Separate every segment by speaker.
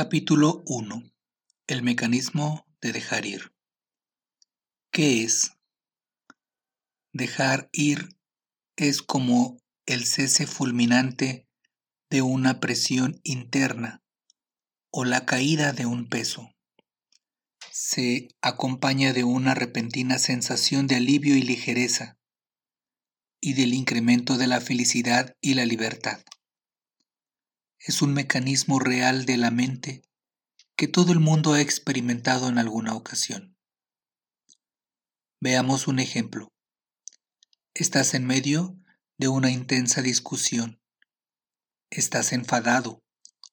Speaker 1: Capítulo 1. El mecanismo de dejar ir. ¿Qué es? Dejar ir es como el cese fulminante de una presión interna o la caída de un peso. Se acompaña de una repentina sensación de alivio y ligereza y del incremento de la felicidad y la libertad es un mecanismo real de la mente que todo el mundo ha experimentado en alguna ocasión. Veamos un ejemplo. Estás en medio de una intensa discusión. Estás enfadado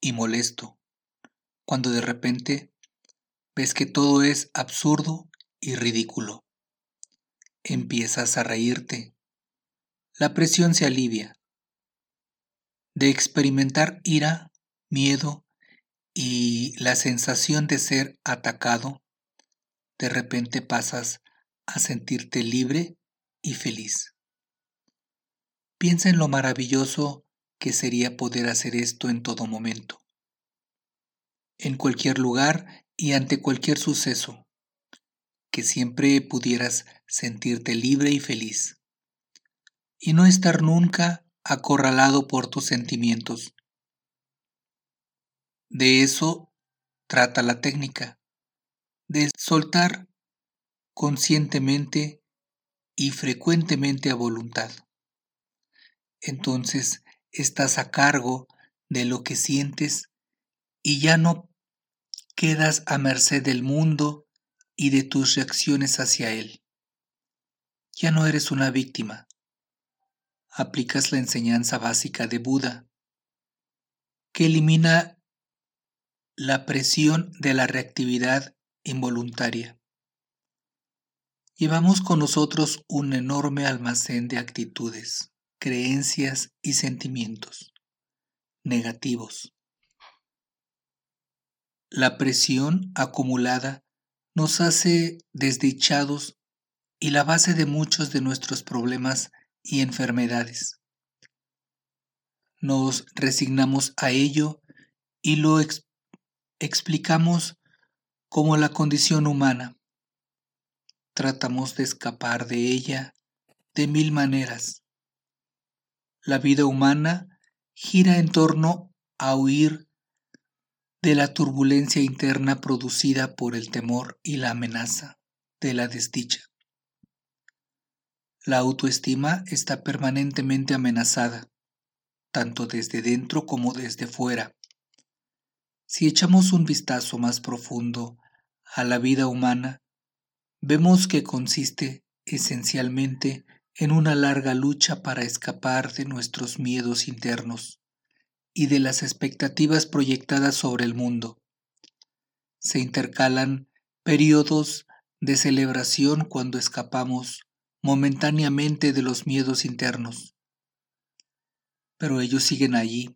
Speaker 1: y molesto, cuando de repente ves que todo es absurdo y ridículo. Empiezas a reírte. La presión se alivia de experimentar ira, miedo y la sensación de ser atacado, de repente pasas a sentirte libre y feliz. Piensa en lo maravilloso que sería poder hacer esto en todo momento, en cualquier lugar y ante cualquier suceso, que siempre pudieras sentirte libre y feliz, y no estar nunca acorralado por tus sentimientos. De eso trata la técnica, de soltar conscientemente y frecuentemente a voluntad. Entonces estás a cargo de lo que sientes y ya no quedas a merced del mundo y de tus reacciones hacia él. Ya no eres una víctima, aplicas la enseñanza básica de Buda, que elimina la presión de la reactividad involuntaria. Llevamos con nosotros un enorme almacén de actitudes, creencias y sentimientos negativos. La presión acumulada nos hace desdichados y la base de muchos de nuestros problemas y enfermedades. Nos resignamos a ello y lo explicamos como la condición humana. Tratamos de escapar de ella de mil maneras. La vida humana gira en torno a huir de la turbulencia interna producida por el temor y la amenaza de la desdicha. La autoestima está permanentemente amenazada, tanto desde dentro como desde fuera. Si echamos un vistazo más profundo a la vida humana, vemos que consiste esencialmente en una larga lucha para escapar de nuestros miedos internos y de las expectativas proyectadas sobre el mundo. Se intercalan periodos de celebración cuando escapamos momentáneamente de los miedos internos. Pero ellos siguen allí,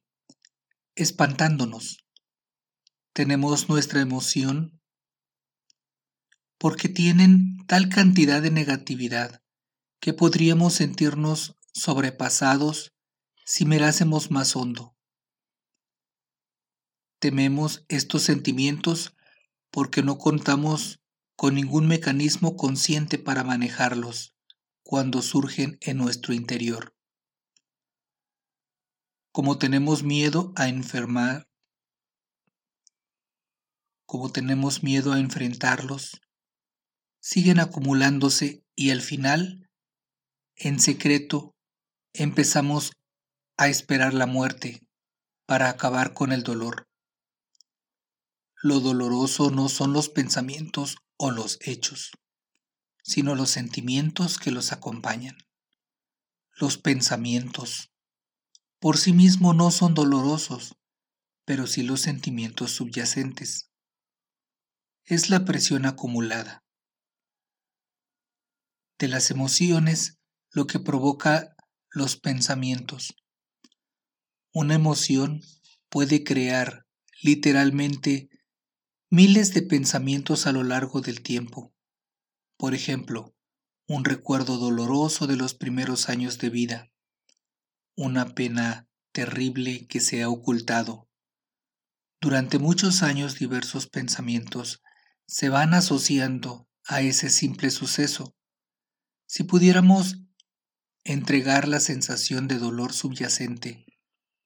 Speaker 1: espantándonos. Tenemos nuestra emoción porque tienen tal cantidad de negatividad que podríamos sentirnos sobrepasados si mirásemos más hondo. Tememos estos sentimientos porque no contamos con ningún mecanismo consciente para manejarlos cuando surgen en nuestro interior. Como tenemos miedo a enfermar, como tenemos miedo a enfrentarlos, siguen acumulándose y al final, en secreto, empezamos a esperar la muerte para acabar con el dolor. Lo doloroso no son los pensamientos o los hechos sino los sentimientos que los acompañan. Los pensamientos por sí mismos no son dolorosos, pero sí los sentimientos subyacentes. Es la presión acumulada de las emociones lo que provoca los pensamientos. Una emoción puede crear literalmente miles de pensamientos a lo largo del tiempo. Por ejemplo, un recuerdo doloroso de los primeros años de vida, una pena terrible que se ha ocultado, Durante muchos años diversos pensamientos se van asociando a ese simple suceso. Si pudiéramos entregar la sensación de dolor subyacente,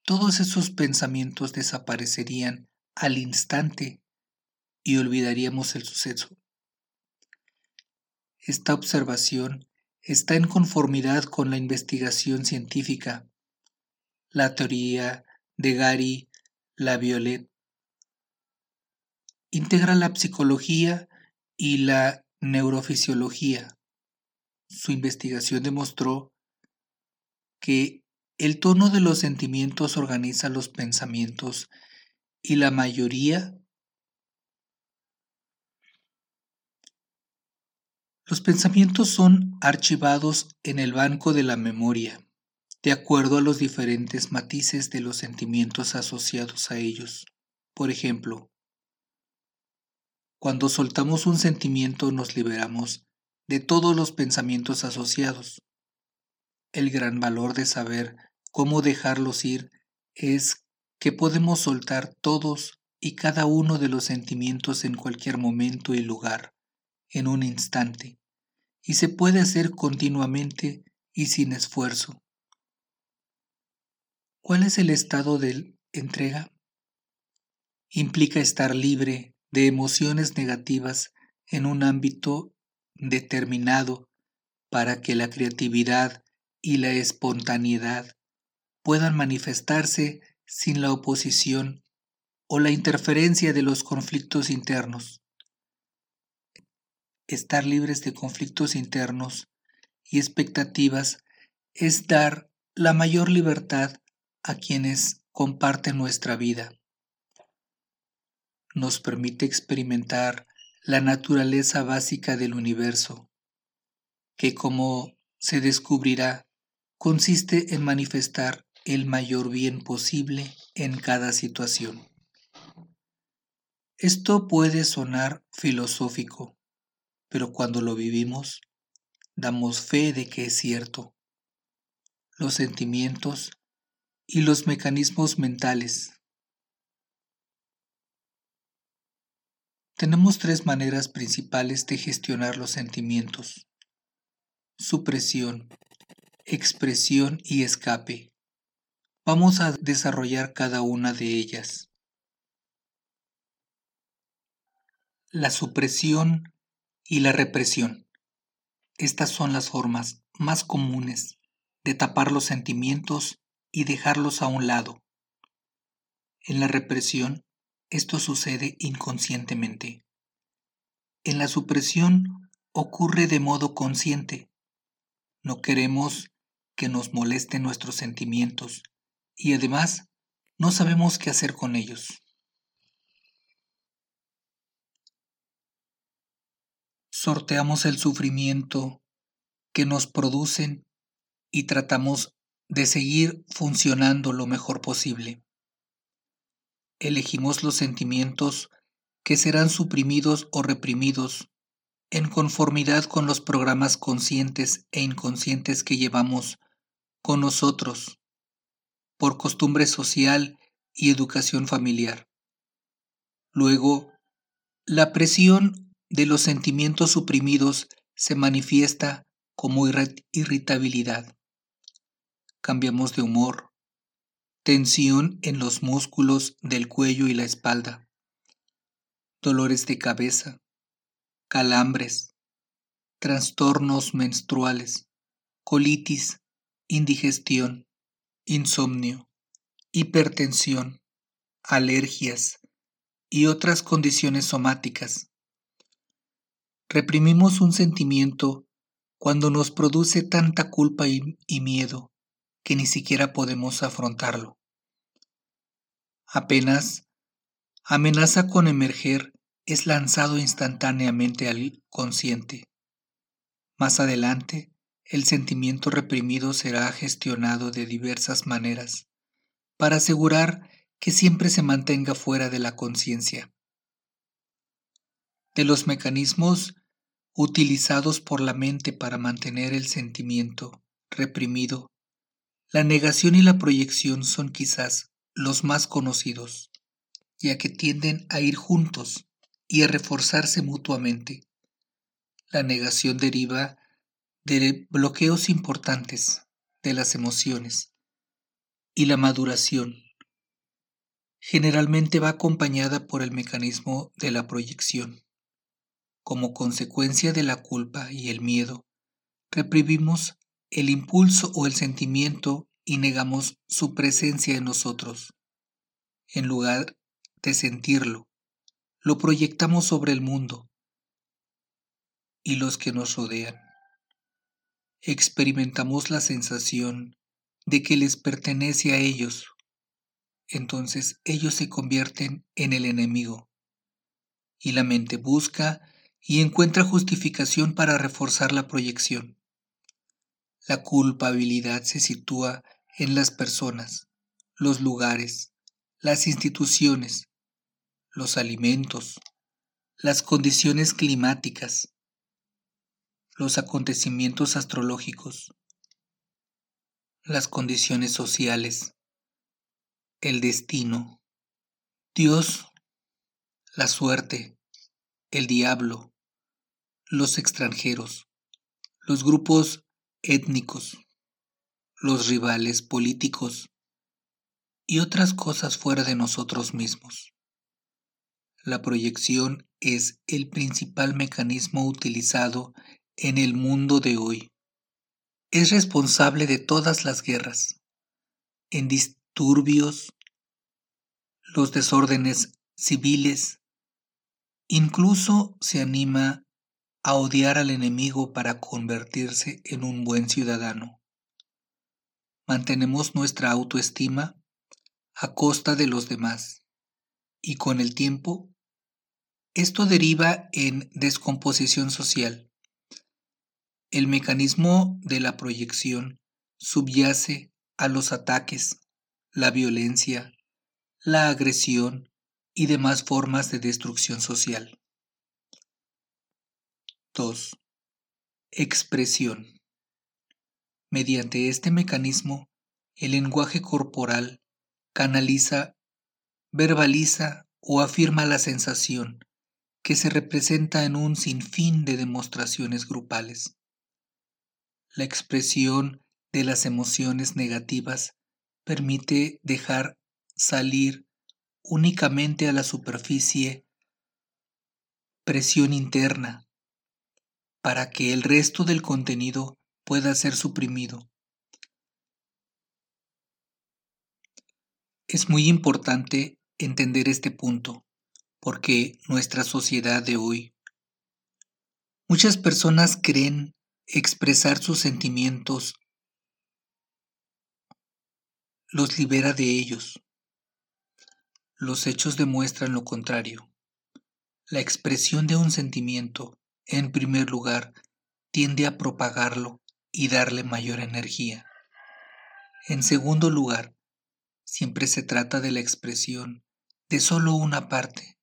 Speaker 1: todos esos pensamientos desaparecerían al instante y olvidaríamos el suceso. Esta observación está en conformidad con la investigación científica, la teoría de Gary Laviolette. Integra la psicología y la neurofisiología. Su investigación demostró que el tono de los sentimientos organiza los pensamientos y la mayoría Los pensamientos son archivados en el banco de la memoria, de acuerdo a los diferentes matices de los sentimientos asociados a ellos. Por ejemplo, cuando soltamos un sentimiento nos liberamos de todos los pensamientos asociados. El gran valor de saber cómo dejarlos ir es que podemos soltar todos y cada uno de los sentimientos en cualquier momento y lugar en un instante, y se puede hacer continuamente y sin esfuerzo. ¿Cuál es el estado de entrega? Implica estar libre de emociones negativas en un ámbito determinado para que la creatividad y la espontaneidad puedan manifestarse sin la oposición o la interferencia de los conflictos internos estar libres de conflictos internos y expectativas es dar la mayor libertad a quienes comparten nuestra vida. Nos permite experimentar la naturaleza básica del universo, que como se descubrirá, consiste en manifestar el mayor bien posible en cada situación. Esto puede sonar filosófico, pero cuando lo vivimos, damos fe de que es cierto. Los sentimientos y los mecanismos mentales. Tenemos tres maneras principales de gestionar los sentimientos. Supresión, expresión y escape. Vamos a desarrollar cada una de ellas. La supresión y la represión. Estas son las formas más comunes de tapar los sentimientos y dejarlos a un lado. En la represión, esto sucede inconscientemente. En la supresión ocurre de modo consciente. No queremos que nos molesten nuestros sentimientos y además no sabemos qué hacer con ellos. Sorteamos el sufrimiento que nos producen y tratamos de seguir funcionando lo mejor posible. Elegimos los sentimientos que serán suprimidos o reprimidos en conformidad con los programas conscientes e inconscientes que llevamos con nosotros por costumbre social y educación familiar. Luego, la presión de los sentimientos suprimidos se manifiesta como irritabilidad. Cambiamos de humor, tensión en los músculos del cuello y la espalda, dolores de cabeza, calambres, trastornos menstruales, colitis, indigestión, insomnio, hipertensión, alergias y otras condiciones somáticas. Reprimimos un sentimiento cuando nos produce tanta culpa y, miedo que ni siquiera podemos afrontarlo. Apenas amenaza con emerger es lanzado instantáneamente al consciente. Más adelante, el sentimiento reprimido será gestionado de diversas maneras para asegurar que siempre se mantenga fuera de la conciencia. De los mecanismos utilizados por la mente para mantener el sentimiento reprimido, la negación y la proyección son quizás los más conocidos, ya que tienden a ir juntos y a reforzarse mutuamente. La negación deriva de bloqueos importantes de las emociones y la maduración generalmente va acompañada por el mecanismo de la proyección. Como consecuencia de la culpa y el miedo, reprimimos el impulso o el sentimiento y negamos su presencia en nosotros. En lugar de sentirlo, lo proyectamos sobre el mundo y los que nos rodean. Experimentamos la sensación de que les pertenece a ellos. Entonces ellos se convierten en el enemigo. Y la mente busca y encuentra justificación para reforzar la proyección. La culpabilidad se sitúa en las personas, los lugares, las instituciones, los alimentos, las condiciones climáticas, los acontecimientos astrológicos, las condiciones sociales, el destino, Dios, la suerte, el diablo, los extranjeros, los grupos étnicos, los rivales políticos y otras cosas fuera de nosotros mismos. La proyección es el principal mecanismo utilizado en el mundo de hoy. Es responsable de todas las guerras, en disturbios, los desórdenes civiles, incluso se anima a odiar al enemigo para convertirse en un buen ciudadano. Mantenemos nuestra autoestima a costa de los demás y con el tiempo esto deriva en descomposición social. El mecanismo de la proyección subyace a los ataques, la violencia, la agresión y demás formas de destrucción social. 2. Expresión. Mediante este mecanismo, el lenguaje corporal canaliza, verbaliza o afirma la sensación que se representa en un sinfín de demostraciones grupales. La expresión de las emociones negativas permite dejar salir únicamente a la superficie presión interna, para que el resto del contenido pueda ser suprimido. Es muy importante entender este punto, porque nuestra sociedad de hoy, muchas personas creen expresar sus sentimientos los libera de ellos. Los hechos demuestran lo contrario. La expresión de un sentimiento en primer lugar, tiende a propagarlo y darle mayor energía. En segundo lugar, siempre se trata de la expresión de solo una parte,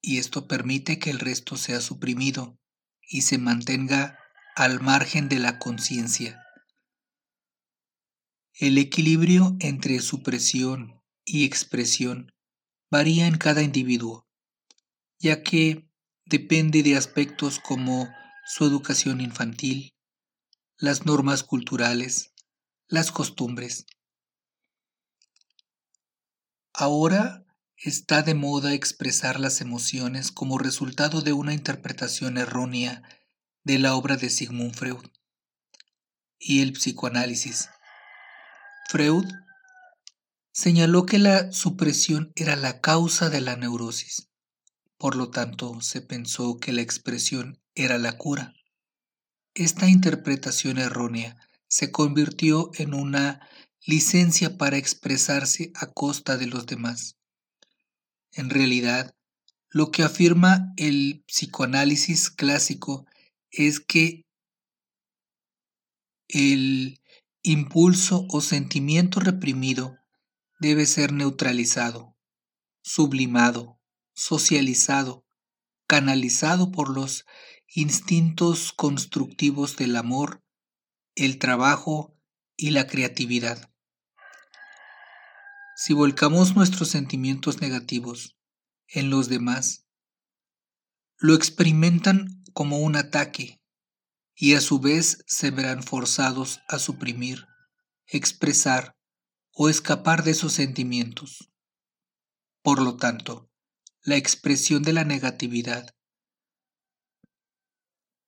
Speaker 1: y esto permite que el resto sea suprimido y se mantenga al margen de la conciencia. El equilibrio entre supresión y expresión varía en cada individuo, ya que depende de aspectos como su educación infantil, las normas culturales, las costumbres. Ahora está de moda expresar las emociones como resultado de una interpretación errónea de la obra de Sigmund Freud y el psicoanálisis. Freud señaló que la supresión era la causa de la neurosis por lo tanto, se pensó que la expresión era la cura. Esta interpretación errónea se convirtió en una licencia para expresarse a costa de los demás. En realidad, lo que afirma el psicoanálisis clásico es que el impulso o sentimiento reprimido debe ser neutralizado, sublimado, socializado, canalizado por los instintos constructivos del amor, el trabajo y la creatividad. Si volcamos nuestros sentimientos negativos en los demás, lo experimentan como un ataque y a su vez se verán forzados a suprimir, expresar o escapar de esos sentimientos. Por lo tanto, la expresión de la negatividad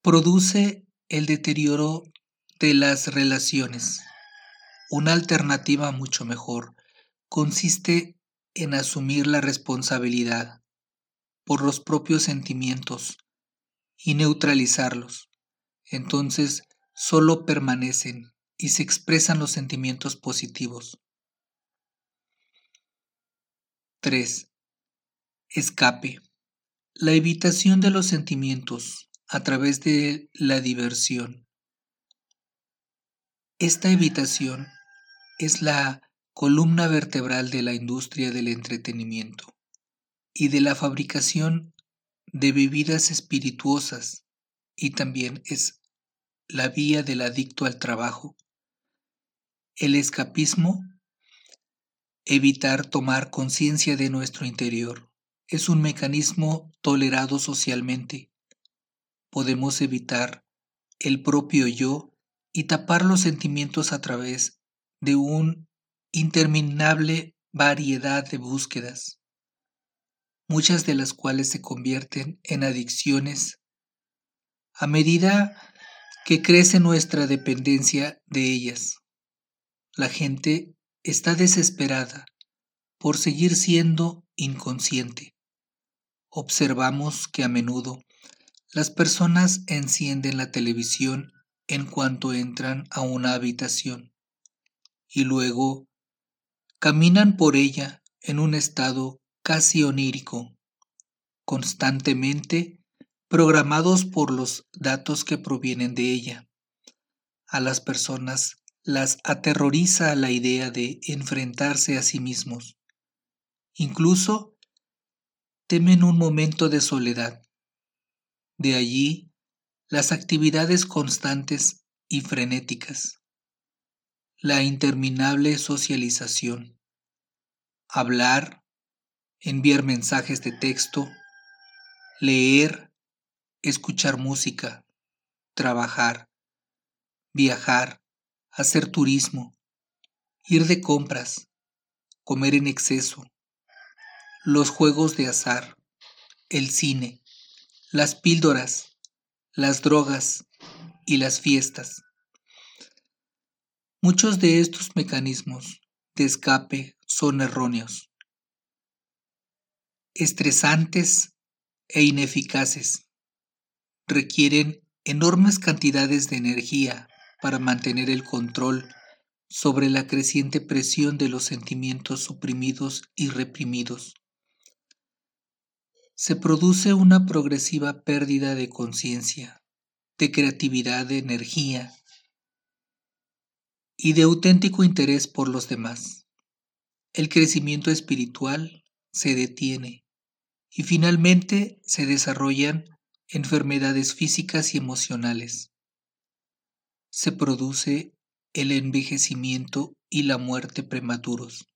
Speaker 1: produce el deterioro de las relaciones. Una alternativa mucho mejor consiste en asumir la responsabilidad por los propios sentimientos y neutralizarlos. Entonces solo permanecen y se expresan los sentimientos positivos. 3. Escape. La evitación de los sentimientos a través de la diversión. Esta evitación es la columna vertebral de la industria del entretenimiento y de la fabricación de bebidas espirituosas y también es la vía del adicto al trabajo. El escapismo, evitar tomar conciencia de nuestro interior, es un mecanismo tolerado socialmente podemos evitar el propio yo y tapar los sentimientos a través de un interminable variedad de búsquedas, muchas de las cuales se convierten en adicciones a medida que crece nuestra dependencia de ellas. La gente está desesperada por seguir siendo inconsciente. Observamos que a menudo las personas encienden la televisión en cuanto entran a una habitación y luego caminan por ella en un estado casi onírico, constantemente programados por los datos que provienen de ella. A las personas las aterroriza la idea de enfrentarse a sí mismos. Incluso temen un momento de soledad. De allí las actividades constantes y frenéticas, la interminable socialización, hablar, enviar mensajes de texto, leer, escuchar música, trabajar, viajar, hacer turismo, ir de compras, comer en exceso, los juegos de azar, el cine, las píldoras, las drogas y las fiestas. Muchos de estos mecanismos de escape son erróneos, estresantes e ineficaces. Requieren enormes cantidades de energía para mantener el control sobre la creciente presión de los sentimientos suprimidos y reprimidos se produce una progresiva pérdida de conciencia, de creatividad, de energía y de auténtico interés por los demás. El crecimiento espiritual se detiene y finalmente se desarrollan enfermedades físicas y emocionales. Se produce el envejecimiento y la muerte prematuros.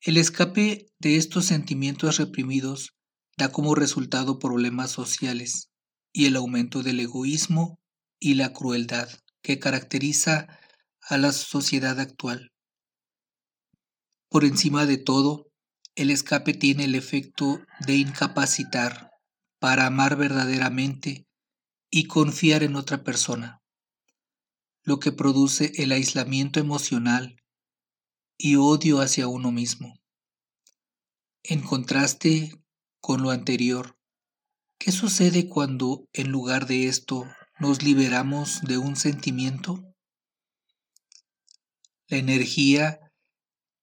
Speaker 1: El escape de estos sentimientos reprimidos da como resultado problemas sociales y el aumento del egoísmo y la crueldad que caracteriza a la sociedad actual. Por encima de todo, el escape tiene el efecto de incapacitar para amar verdaderamente y confiar en otra persona, lo que produce el aislamiento emocional y odio hacia uno mismo. En contraste con lo anterior, ¿qué sucede cuando en lugar de esto nos liberamos de un sentimiento? La energía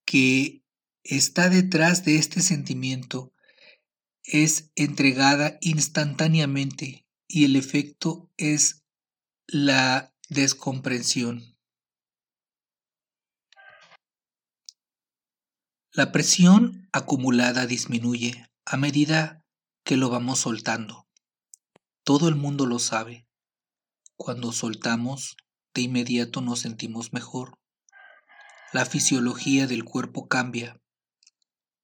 Speaker 1: que está detrás de este sentimiento es entregada instantáneamente y el efecto es la descomprensión. La presión acumulada disminuye a medida que lo vamos soltando. Todo el mundo lo sabe. Cuando soltamos, de inmediato nos sentimos mejor. La fisiología del cuerpo cambia.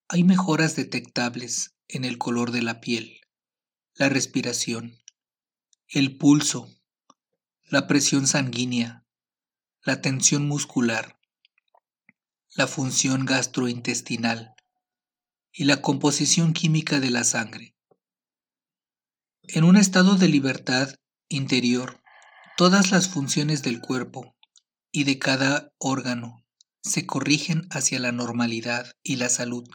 Speaker 1: Hay mejoras detectables en el color de la piel, la respiración, el pulso, la presión sanguínea, la tensión muscular, la función gastrointestinal y la composición química de la sangre. En un estado de libertad interior, todas las funciones del cuerpo y de cada órgano se corrigen hacia la normalidad y la salud.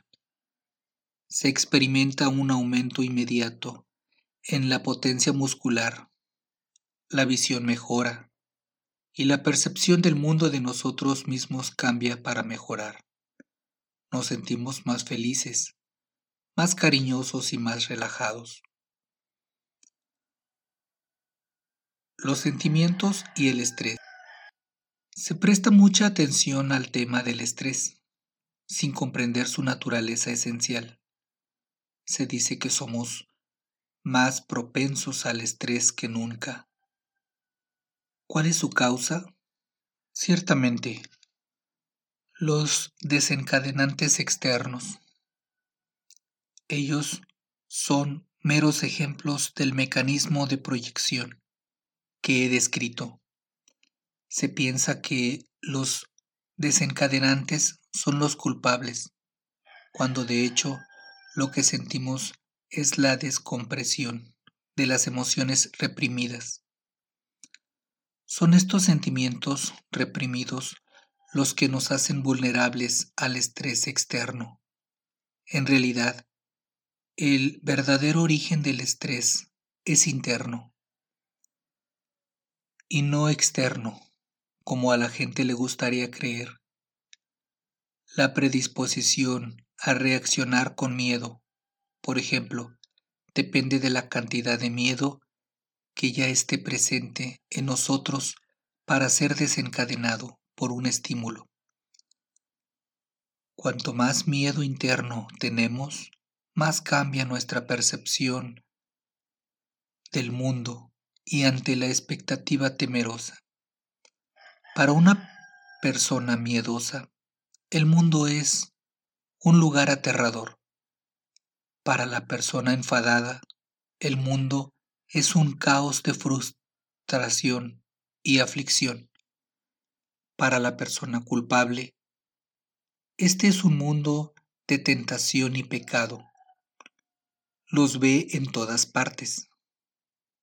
Speaker 1: Se experimenta un aumento inmediato en la potencia muscular, la visión mejora y la percepción del mundo de nosotros mismos cambia para mejorar. Nos sentimos más felices, más cariñosos y más relajados. Los sentimientos y el estrés. Se presta mucha atención al tema del estrés, sin comprender su naturaleza esencial. Se dice que somos más propensos al estrés que nunca. ¿Cuál es su causa? Ciertamente, los desencadenantes externos. Ellos son meros ejemplos del mecanismo de proyección que he descrito. Se piensa que los desencadenantes son los culpables, cuando de hecho lo que sentimos es la descompresión de las emociones reprimidas. Son estos sentimientos reprimidos los que nos hacen vulnerables al estrés externo. En realidad, el verdadero origen del estrés es interno y no externo, como a la gente le gustaría creer. La predisposición a reaccionar con miedo por ejemplo, depende de la cantidad de miedo que ya esté presente en nosotros para ser desencadenado por un estímulo. Cuanto más miedo interno tenemos, más cambia nuestra percepción del mundo y ante la expectativa temerosa. Para una persona miedosa, el mundo es un lugar aterrador. Para la persona enfadada, el mundo es un caos de frustración y aflicción. Para la persona culpable, este es un mundo de tentación y pecado. Los ve en todas partes.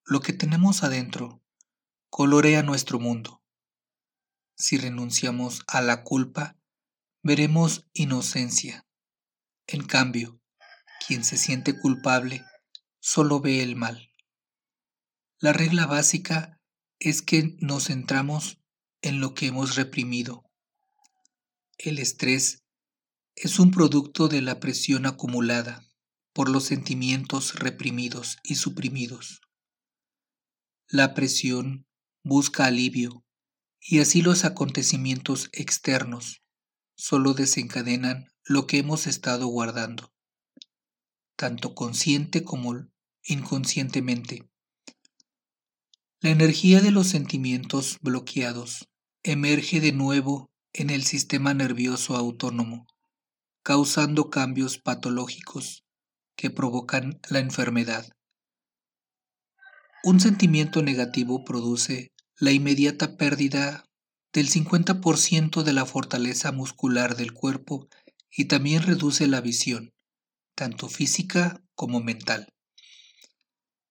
Speaker 1: Lo que tenemos adentro colorea nuestro mundo. Si renunciamos a la culpa, veremos inocencia. En cambio, quien se siente culpable solo ve el mal. La regla básica es que nos centramos en lo que hemos reprimido. El estrés es un producto de la presión acumulada por los sentimientos reprimidos y suprimidos. La presión busca alivio y así los acontecimientos externos solo desencadenan lo que hemos estado guardando tanto consciente como inconscientemente. La energía de los sentimientos bloqueados emerge de nuevo en el sistema nervioso autónomo, causando cambios patológicos que provocan la enfermedad. Un sentimiento negativo produce la inmediata pérdida del 50% de la fortaleza muscular del cuerpo y también reduce la visión tanto física como mental.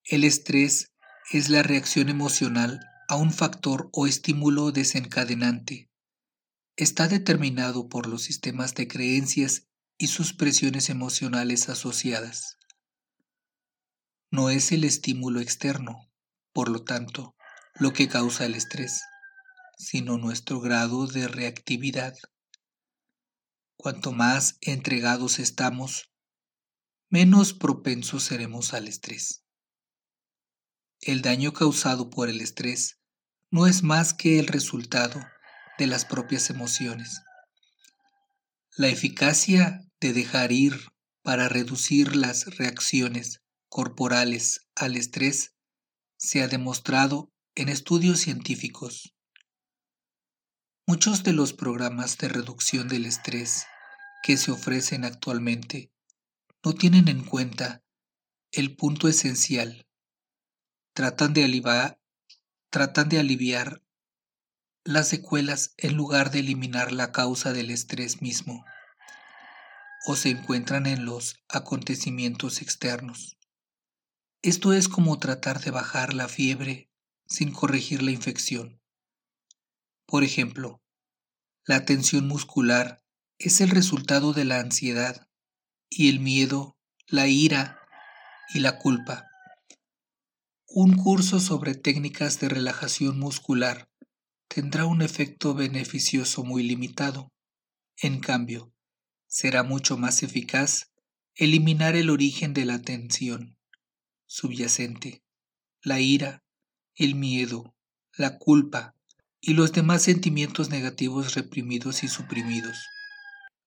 Speaker 1: El estrés es la reacción emocional a un factor o estímulo desencadenante. Está determinado por los sistemas de creencias y sus presiones emocionales asociadas. No es el estímulo externo, por lo tanto, lo que causa el estrés, sino nuestro grado de reactividad. Cuanto más entregados estamos, menos propensos seremos al estrés. El daño causado por el estrés no es más que el resultado de las propias emociones. La eficacia de dejar ir para reducir las reacciones corporales al estrés se ha demostrado en estudios científicos. Muchos de los programas de reducción del estrés que se ofrecen actualmente no tienen en cuenta el punto esencial. Tratan de, aliviar, tratan de aliviar las secuelas en lugar de eliminar la causa del estrés mismo o se encuentran en los acontecimientos externos. Esto es como tratar de bajar la fiebre sin corregir la infección. Por ejemplo, la tensión muscular es el resultado de la ansiedad y el miedo, la ira y la culpa. Un curso sobre técnicas de relajación muscular tendrá un efecto beneficioso muy limitado. En cambio, será mucho más eficaz eliminar el origen de la tensión subyacente, la ira, el miedo, la culpa y los demás sentimientos negativos reprimidos y suprimidos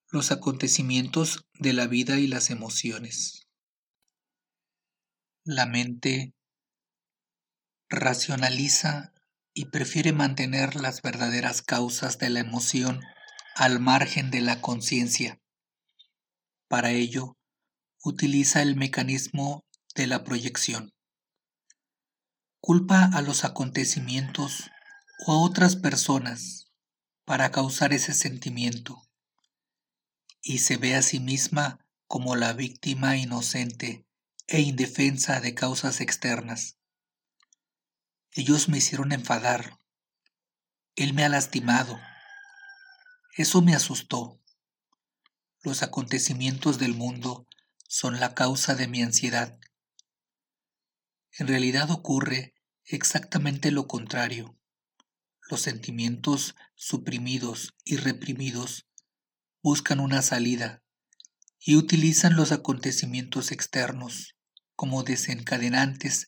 Speaker 1: los acontecimientos de la vida y las emociones. La mente racionaliza y prefiere mantener las verdaderas causas de la emoción al margen de la conciencia. Para ello, utiliza el mecanismo de la proyección. Culpa a los acontecimientos o a otras personas para causar ese sentimiento y se ve a sí misma como la víctima inocente e indefensa de causas externas. Ellos me hicieron enfadar. Él me ha lastimado. Eso me asustó. Los acontecimientos del mundo son la causa de mi ansiedad. En realidad ocurre exactamente lo contrario. Los sentimientos suprimidos y reprimidos buscan una salida y utilizan los acontecimientos externos como desencadenantes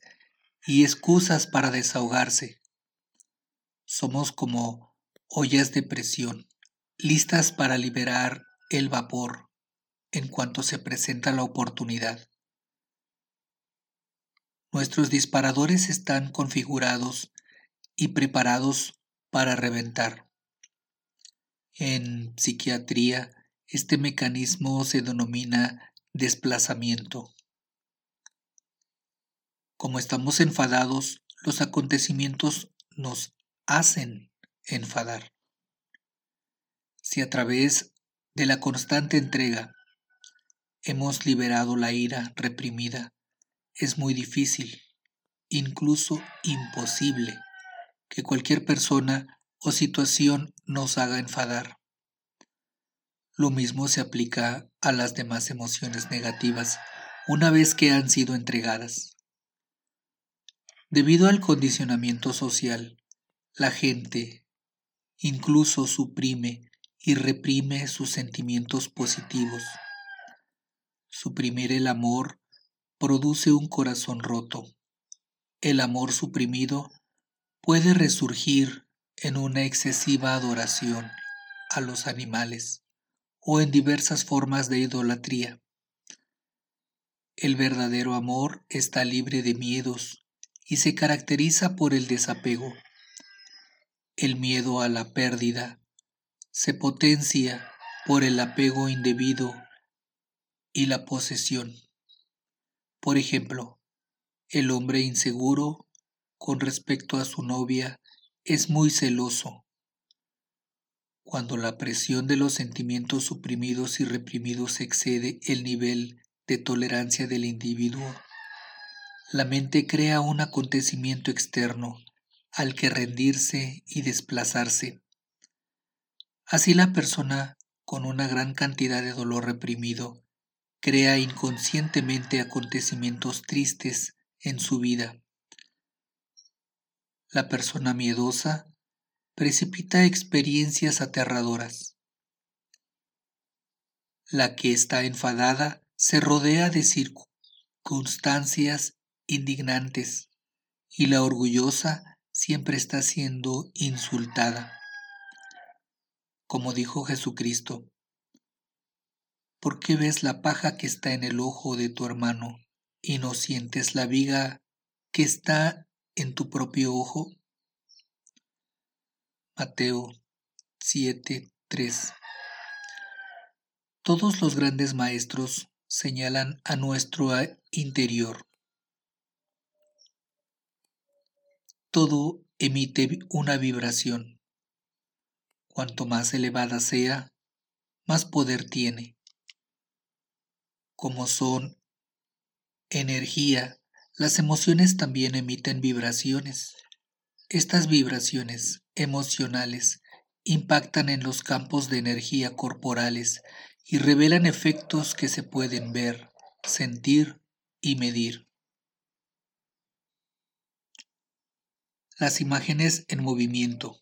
Speaker 1: y excusas para desahogarse. Somos como ollas de presión, listas para liberar el vapor en cuanto se presenta la oportunidad. Nuestros disparadores están configurados y preparados para reventar. En psiquiatría, este mecanismo se denomina desplazamiento. Como estamos enfadados, los acontecimientos nos hacen enfadar. Si a través de la constante entrega hemos liberado la ira reprimida, es muy difícil, incluso imposible, que cualquier persona o situación nos haga enfadar. Lo mismo se aplica a las demás emociones negativas una vez que han sido entregadas. Debido al condicionamiento social, la gente incluso suprime y reprime sus sentimientos positivos. Suprimir el amor produce un corazón roto. El amor suprimido puede resurgir en una excesiva adoración a los animales o en diversas formas de idolatría. El verdadero amor está libre de miedos y se caracteriza por el desapego. El miedo a la pérdida se potencia por el apego indebido y la posesión. Por ejemplo, el hombre inseguro con respecto a su novia es muy celoso. Cuando la presión de los sentimientos suprimidos y reprimidos excede el nivel de tolerancia del individuo, la mente crea un acontecimiento externo al que rendirse y desplazarse. Así la persona, con una gran cantidad de dolor reprimido, crea inconscientemente acontecimientos tristes en su vida. La persona miedosa precipita experiencias aterradoras. La que está enfadada se rodea de circunstancias indignantes y la orgullosa siempre está siendo insultada. Como dijo Jesucristo, ¿por qué ves la paja que está en el ojo de tu hermano y no sientes la viga que está en tu propio ojo? Mateo 7:3 Todos los grandes maestros señalan a nuestro interior. Todo emite una vibración. Cuanto más elevada sea, más poder tiene. Como son energía, las emociones también emiten vibraciones. Estas vibraciones emocionales impactan en los campos de energía corporales y revelan efectos que se pueden ver, sentir y medir. Las imágenes en movimiento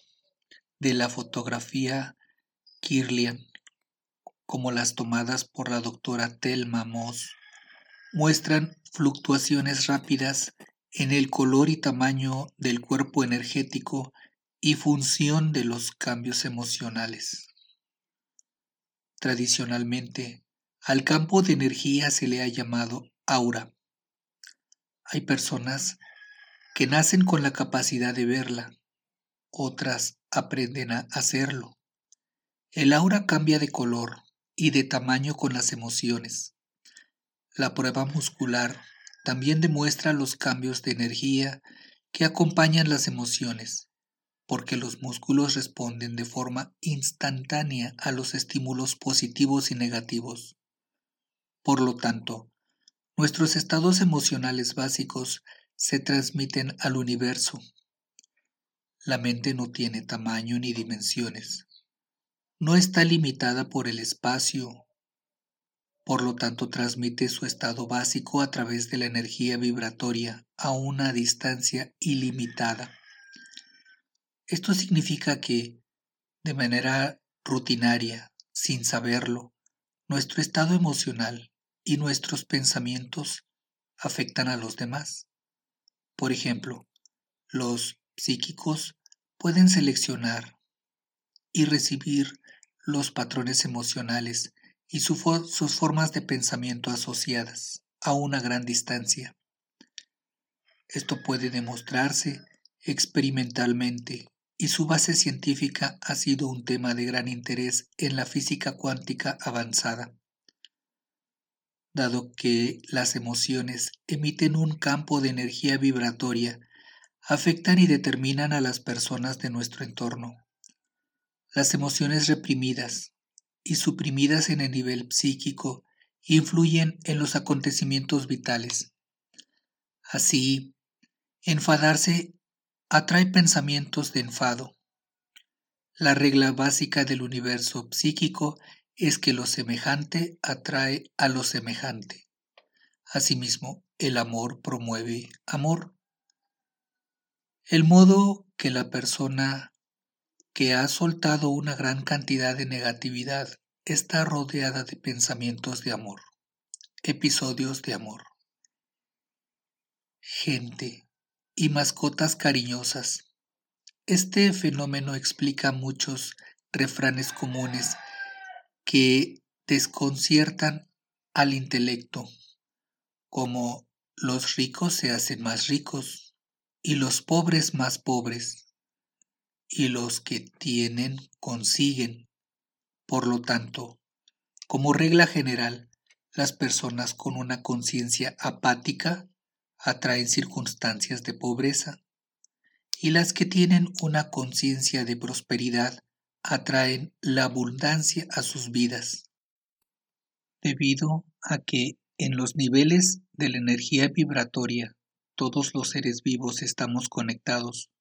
Speaker 1: de la fotografía Kirlian, como las tomadas por la doctora Thelma Moss, muestran fluctuaciones rápidas en el color y tamaño del cuerpo energético y función de los cambios emocionales. Tradicionalmente, al campo de energía se le ha llamado aura. Hay personas que nacen con la capacidad de verla, otras aprenden a hacerlo. El aura cambia de color y de tamaño con las emociones. La prueba muscular también demuestra los cambios de energía que acompañan las emociones, porque los músculos responden de forma instantánea a los estímulos positivos y negativos. Por lo tanto, nuestros estados emocionales básicos se transmiten al universo. La mente no tiene tamaño ni dimensiones. No está limitada por el espacio por lo tanto transmite su estado básico a través de la energía vibratoria a una distancia ilimitada. Esto significa que, de manera rutinaria, sin saberlo, nuestro estado emocional y nuestros pensamientos afectan a los demás. Por ejemplo, los psíquicos pueden seleccionar y recibir los patrones emocionales y sus formas de pensamiento asociadas a una gran distancia. Esto puede demostrarse experimentalmente y su base científica ha sido un tema de gran interés en la física cuántica avanzada. Dado que las emociones emiten un campo de energía vibratoria, afectan y determinan a las personas de nuestro entorno. Las emociones reprimidas, y suprimidas en el nivel psíquico influyen en los acontecimientos vitales. Así, enfadarse atrae pensamientos de enfado. La regla básica del universo psíquico es que lo semejante atrae a lo semejante. Asimismo, el amor promueve amor. El modo que la persona que ha soltado una gran cantidad de negatividad, está rodeada de pensamientos de amor, episodios de amor. Gente y mascotas cariñosas. Este fenómeno explica muchos refranes comunes que desconciertan al intelecto, como los ricos se hacen más ricos y los pobres más pobres y los que tienen consiguen. Por lo tanto, como regla general, las personas con una conciencia apática atraen circunstancias de pobreza y las que tienen una conciencia de prosperidad atraen la abundancia a sus vidas. Debido a que en los niveles de la energía vibratoria todos los seres vivos estamos conectados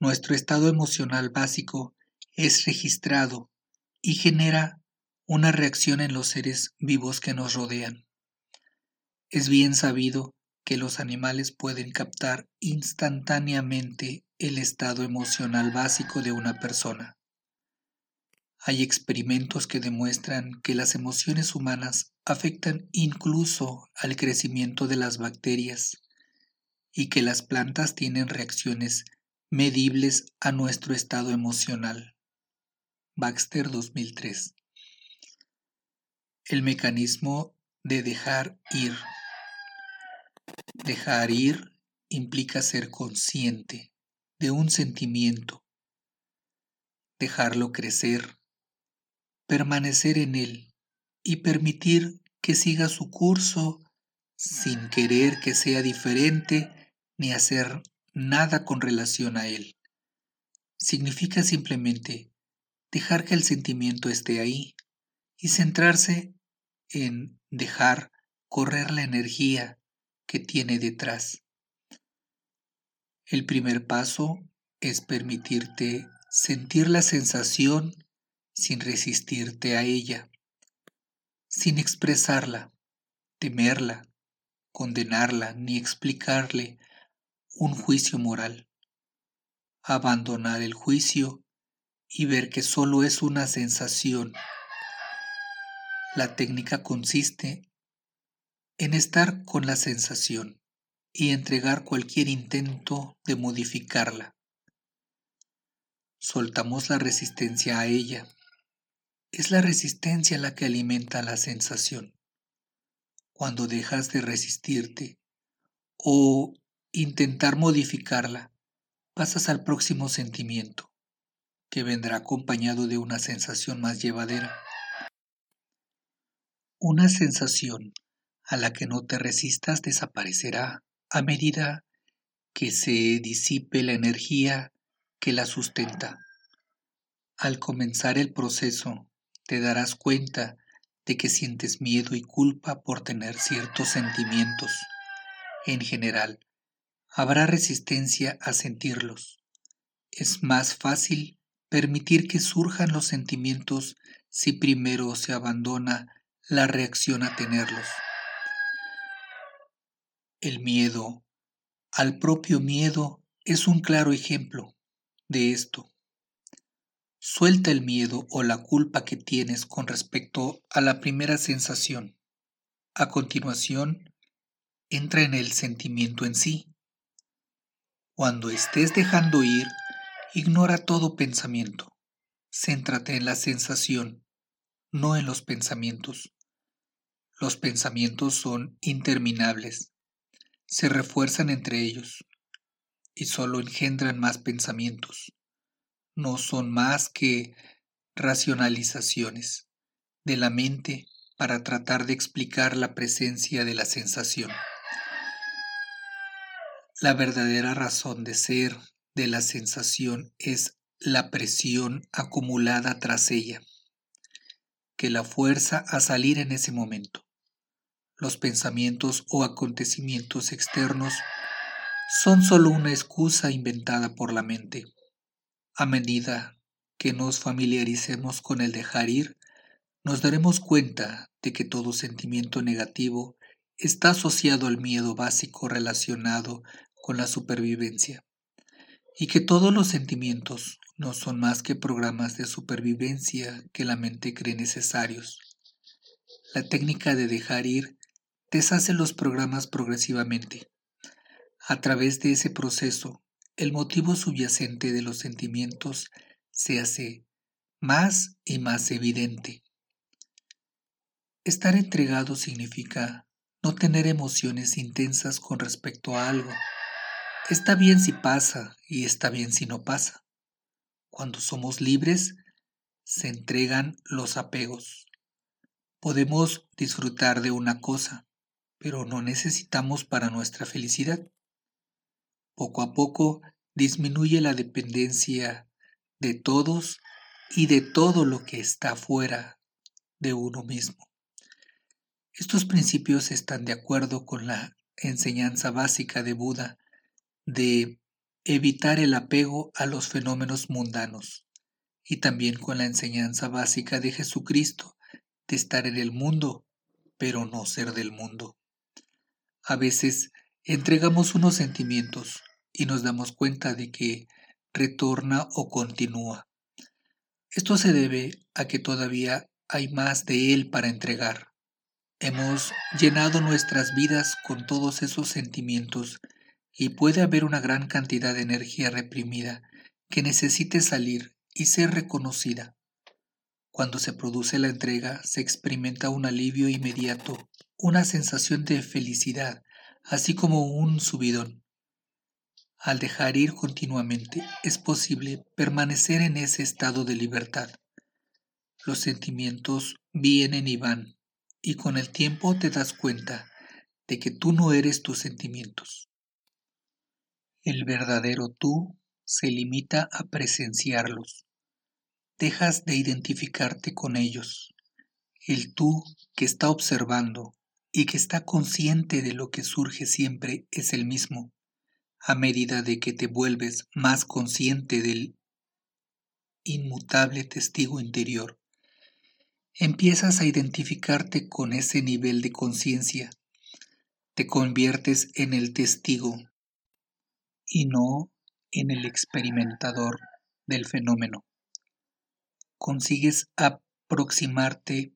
Speaker 1: nuestro estado emocional básico es registrado y genera una reacción en los seres vivos que nos rodean. Es bien sabido que los animales pueden captar instantáneamente el estado emocional básico de una persona. Hay experimentos que demuestran que las emociones humanas afectan incluso al crecimiento de las bacterias y que las plantas tienen reacciones medibles a nuestro estado emocional. Baxter 2003. El mecanismo de dejar ir. Dejar ir implica ser consciente de un sentimiento, dejarlo crecer, permanecer en él y permitir que siga su curso sin querer que sea diferente ni hacer nada con relación a él. Significa simplemente dejar que el sentimiento esté ahí y centrarse en dejar correr la energía que tiene detrás. El primer paso es permitirte sentir la sensación sin resistirte a ella, sin expresarla, temerla, condenarla ni explicarle un juicio moral. Abandonar el juicio y ver que solo es una sensación. La técnica consiste en estar con la sensación y entregar cualquier intento de modificarla. Soltamos la resistencia a ella. Es la resistencia la que alimenta la sensación. Cuando dejas de resistirte o intentar modificarla, pasas al próximo sentimiento que vendrá acompañado de una sensación más llevadera. Una sensación a la que no te resistas desaparecerá a medida que se disipe la energía que la sustenta. Al comenzar el proceso, te darás cuenta de que sientes miedo y culpa por tener ciertos sentimientos. En general, habrá resistencia a sentirlos. Es más fácil permitir que surjan los sentimientos si primero se abandona la reacción a tenerlos. El miedo al propio miedo es un claro ejemplo de esto. Suelta el miedo o la culpa que tienes con respecto a la primera sensación. A continuación, entra en el sentimiento en sí. Cuando estés dejando ir Ignora todo pensamiento. Céntrate en la sensación, no en los pensamientos. Los pensamientos son interminables, se refuerzan entre ellos y solo engendran más pensamientos. No son más que racionalizaciones de la mente para tratar de explicar la presencia de la sensación. La verdadera razón de ser de la sensación es la presión acumulada tras ella, que la fuerza a salir en ese momento. Los pensamientos o acontecimientos externos son solo una excusa inventada por la mente. A medida que nos familiaricemos con el dejar ir, nos daremos cuenta de que todo sentimiento negativo está asociado al miedo básico relacionado con la supervivencia y que todos los sentimientos no son más que programas de supervivencia que la mente cree necesarios. La técnica de dejar ir deshace los programas progresivamente. A través de ese proceso, el motivo subyacente de los sentimientos se hace más y más evidente. Estar entregado significa no tener emociones intensas con respecto a algo Está bien si pasa y está bien si no pasa. Cuando somos libres, se entregan los apegos. Podemos disfrutar de una cosa, pero no necesitamos para nuestra felicidad. Poco a poco disminuye la dependencia de todos y de todo lo que está fuera de uno mismo. Estos principios están de acuerdo con la enseñanza básica de Buda de evitar el apego a los fenómenos mundanos y también con la enseñanza básica de Jesucristo de estar en el mundo, pero no ser del mundo. A veces entregamos unos sentimientos y nos damos cuenta de que retorna o continúa. Esto se debe a que todavía hay más de Él para entregar. Hemos llenado nuestras vidas con todos esos sentimientos y puede haber una gran cantidad de energía reprimida que necesite salir y ser reconocida. Cuando se produce la entrega, se experimenta un alivio inmediato, una sensación de felicidad, así como un subidón. Al dejar ir continuamente, es posible permanecer en ese estado de libertad. Los sentimientos vienen y van, y con el tiempo te das cuenta de que tú no eres tus sentimientos. El verdadero tú se limita a presenciarlos. Dejas de identificarte con ellos. El tú que está observando y que está consciente de lo que surge siempre es el mismo, a medida de que te vuelves más consciente del inmutable testigo interior. Empiezas a identificarte con ese nivel de conciencia. Te conviertes en el testigo y no en el experimentador del fenómeno. Consigues aproximarte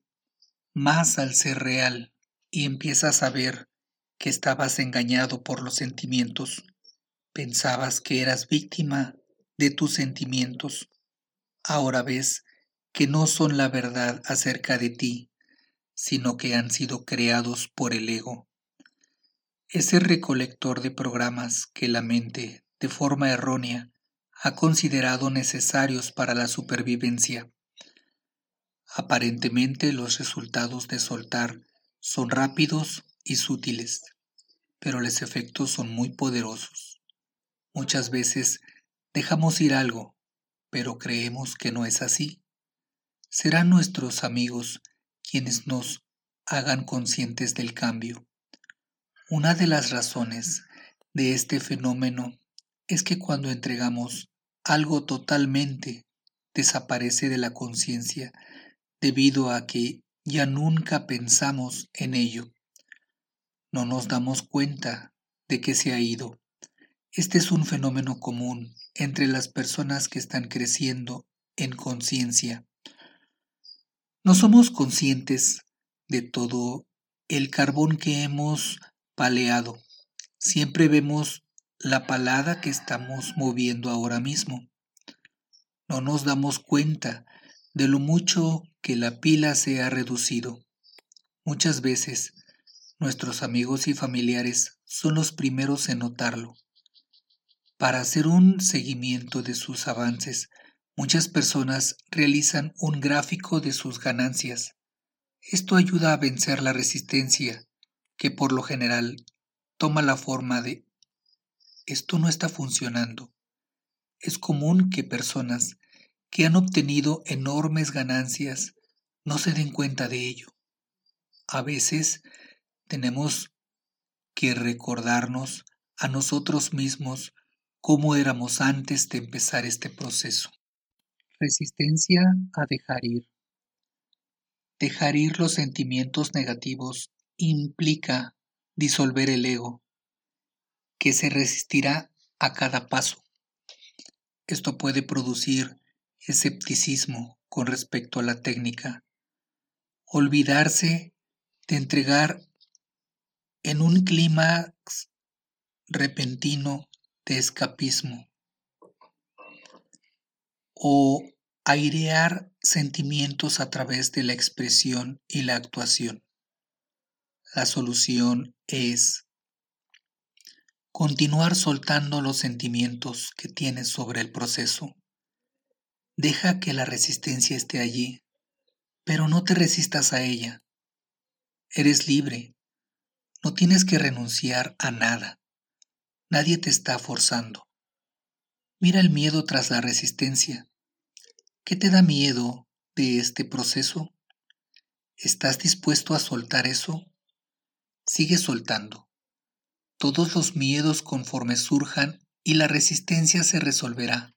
Speaker 1: más al ser real y empiezas a ver que estabas engañado por los sentimientos. Pensabas que eras víctima de tus sentimientos. Ahora ves que no son la verdad acerca de ti, sino que han sido creados por el ego. Ese recolector de programas que la mente de forma errónea, ha considerado necesarios para la supervivencia. Aparentemente los resultados de soltar son rápidos y sutiles, pero los efectos son muy poderosos. Muchas veces dejamos ir algo, pero creemos que no es así. Serán nuestros amigos quienes nos hagan conscientes del cambio. Una de las razones de este fenómeno es que cuando entregamos algo totalmente, desaparece de la conciencia debido a que ya nunca pensamos en ello. No nos damos cuenta de que se ha ido. Este es un fenómeno común entre las personas que están creciendo en conciencia. No somos conscientes de todo el carbón que hemos paleado. Siempre vemos la palada que estamos moviendo ahora mismo. No nos damos cuenta de lo mucho que la pila se ha reducido. Muchas veces nuestros amigos y familiares son los primeros en notarlo. Para hacer un seguimiento de sus avances, muchas personas realizan un gráfico de sus ganancias. Esto ayuda a vencer la resistencia, que por lo general toma la forma de esto no está funcionando. Es común que personas que han obtenido enormes ganancias no se den cuenta de ello. A veces tenemos que recordarnos a nosotros mismos cómo éramos antes de empezar este proceso. Resistencia a dejar ir. Dejar ir los sentimientos negativos implica disolver el ego, que se resistirá a cada paso. Esto puede producir escepticismo con respecto a la técnica, olvidarse de entregar en un clima repentino de escapismo o airear sentimientos a través de la expresión y la actuación. La solución es Continuar soltando los sentimientos que tienes sobre el proceso. Deja que la resistencia esté allí, pero no te resistas a ella. Eres libre. No tienes que renunciar a nada. Nadie te está forzando. Mira el miedo tras la resistencia. ¿Qué te da miedo de este proceso? ¿Estás dispuesto a soltar eso? Sigue soltando todos los miedos conforme surjan y la resistencia se resolverá.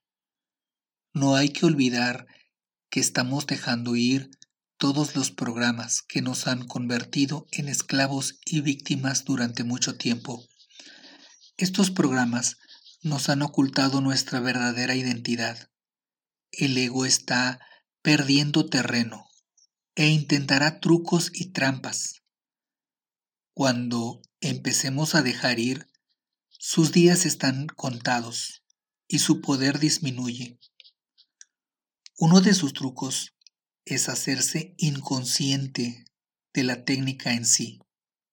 Speaker 1: No hay que olvidar que estamos dejando ir todos los programas que nos han convertido en esclavos y víctimas durante mucho tiempo. Estos programas nos han ocultado nuestra verdadera identidad. El ego está perdiendo terreno e intentará trucos y trampas. Cuando empecemos a dejar ir, sus días están contados y su poder disminuye. Uno de sus trucos es hacerse inconsciente de la técnica en sí.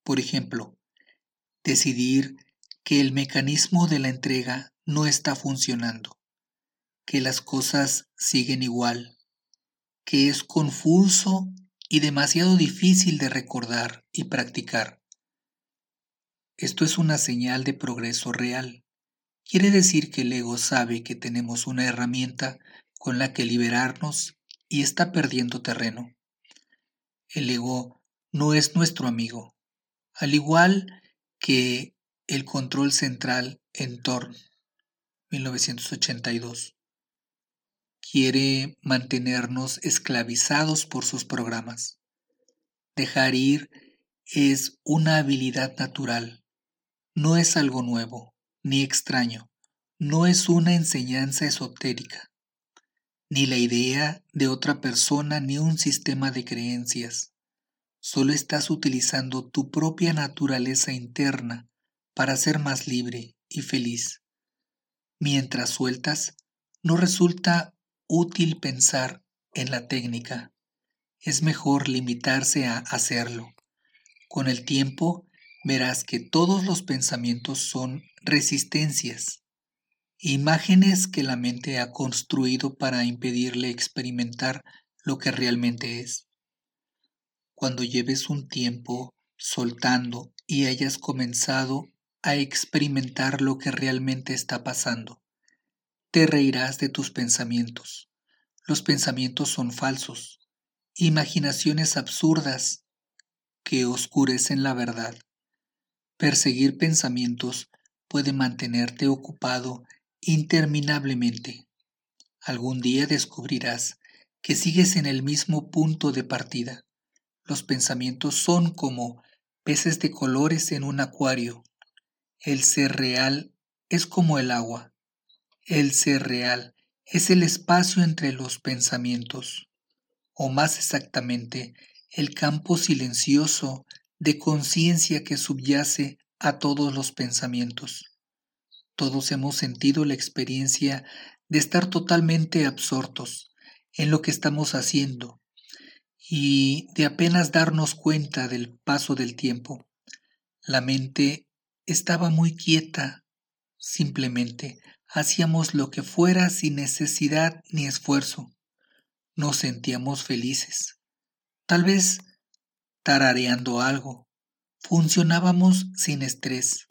Speaker 1: Por ejemplo, decidir que el mecanismo de la entrega no está funcionando, que las cosas siguen igual, que es confuso y demasiado difícil de recordar y practicar. Esto es una señal de progreso real. Quiere decir que el ego sabe que tenemos una herramienta con la que liberarnos y está perdiendo terreno. El ego no es nuestro amigo, al igual que el control central en Torn, 1982. Quiere mantenernos esclavizados por sus programas. Dejar ir es una habilidad natural, no es algo nuevo ni extraño, no es una enseñanza esotérica, ni la idea de otra persona ni un sistema de creencias. Solo estás utilizando tu propia naturaleza interna para ser más libre y feliz. Mientras sueltas, no resulta útil pensar en la técnica. Es mejor limitarse a hacerlo. Con el tiempo, verás que todos los pensamientos son resistencias, imágenes que la mente ha construido para impedirle experimentar lo que realmente es. Cuando lleves un tiempo soltando y hayas comenzado a experimentar lo que realmente está pasando. Te reirás de tus pensamientos. Los pensamientos son falsos, imaginaciones absurdas que oscurecen la verdad. Perseguir pensamientos puede mantenerte ocupado interminablemente. Algún día descubrirás que sigues en el mismo punto de partida. Los pensamientos son como peces de colores en un acuario el ser real es como el agua. El ser real es el espacio entre los pensamientos, o más exactamente, el campo silencioso de conciencia que subyace a todos los pensamientos. Todos hemos sentido la experiencia de estar totalmente absortos en lo que estamos haciendo y de apenas darnos cuenta del paso del tiempo. La mente estaba muy quieta. Simplemente hacíamos lo que fuera sin necesidad ni esfuerzo. Nos sentíamos felices. Tal vez tarareando algo. Funcionábamos sin estrés.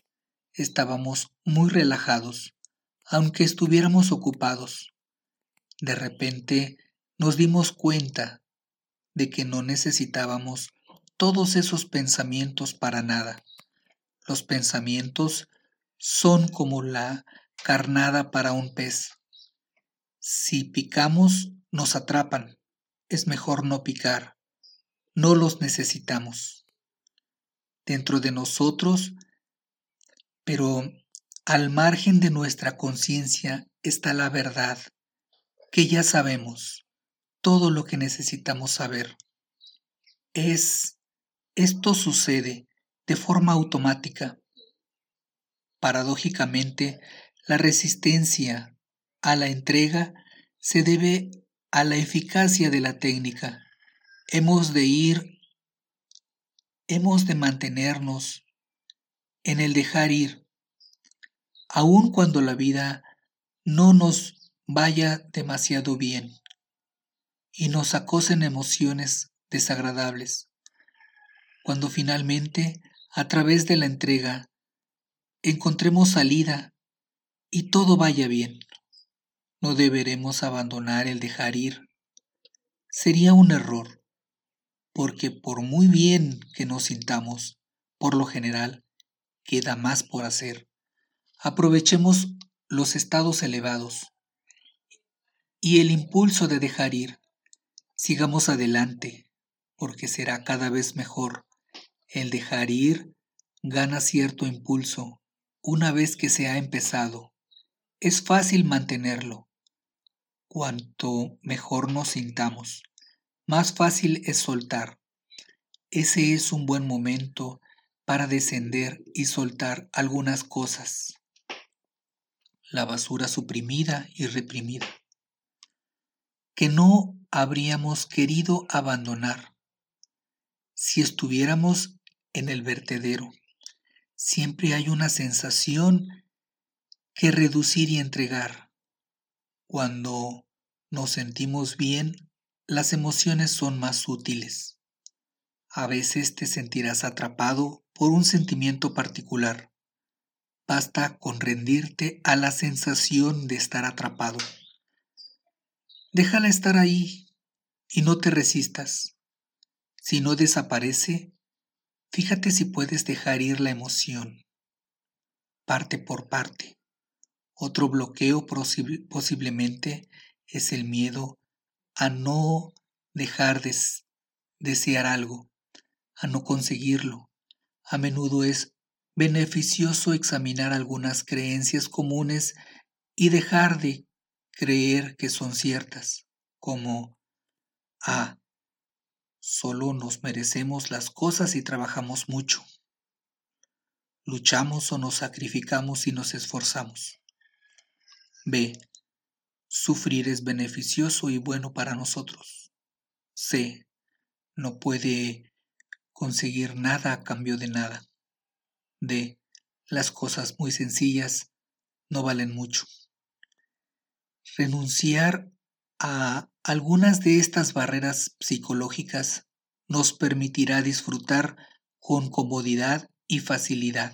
Speaker 1: Estábamos muy relajados, aunque estuviéramos ocupados. De repente nos dimos cuenta de que no necesitábamos todos esos pensamientos para nada. Los pensamientos son como la carnada para un pez. Si picamos, nos atrapan. Es mejor no picar. No los necesitamos. Dentro de nosotros, pero al margen de nuestra conciencia está la verdad, que ya sabemos, todo lo que necesitamos saber. Es, esto sucede de forma automática. Paradójicamente, la resistencia a la entrega se debe a la eficacia de la técnica. Hemos de ir, hemos de mantenernos en el dejar ir, aun cuando la vida no nos vaya demasiado bien y nos acosen emociones desagradables. Cuando finalmente a través de la entrega, encontremos salida y todo vaya bien. No deberemos abandonar el dejar ir. Sería un error, porque por muy bien que nos sintamos, por lo general, queda más por hacer. Aprovechemos los estados elevados y el impulso de dejar ir. Sigamos adelante, porque será cada vez mejor el dejar ir gana cierto impulso una vez que se ha empezado. Es fácil mantenerlo. Cuanto mejor nos sintamos, más fácil es soltar. Ese es un buen momento para descender y soltar algunas cosas. La basura suprimida y reprimida. Que no habríamos querido abandonar si estuviéramos en el vertedero. Siempre hay una sensación que reducir y entregar. Cuando nos sentimos bien, las emociones son más útiles. A veces te sentirás atrapado por un sentimiento particular. Basta con rendirte a la sensación de estar atrapado. Déjala estar ahí y no te resistas. Si no desaparece, fíjate si puedes dejar ir la emoción, parte por parte. Otro bloqueo posiblemente es el miedo a no dejar de desear algo, a no conseguirlo. A menudo es beneficioso examinar algunas creencias comunes y dejar de creer que son ciertas, como, ah, solo nos merecemos las cosas y trabajamos mucho. Luchamos o nos sacrificamos y nos esforzamos. B. Sufrir es beneficioso y bueno para nosotros. C. No puede conseguir nada a cambio de nada. D. Las cosas muy sencillas no valen mucho. Renunciar a algunas de estas barreras psicológicas nos permitirá disfrutar con comodidad y facilidad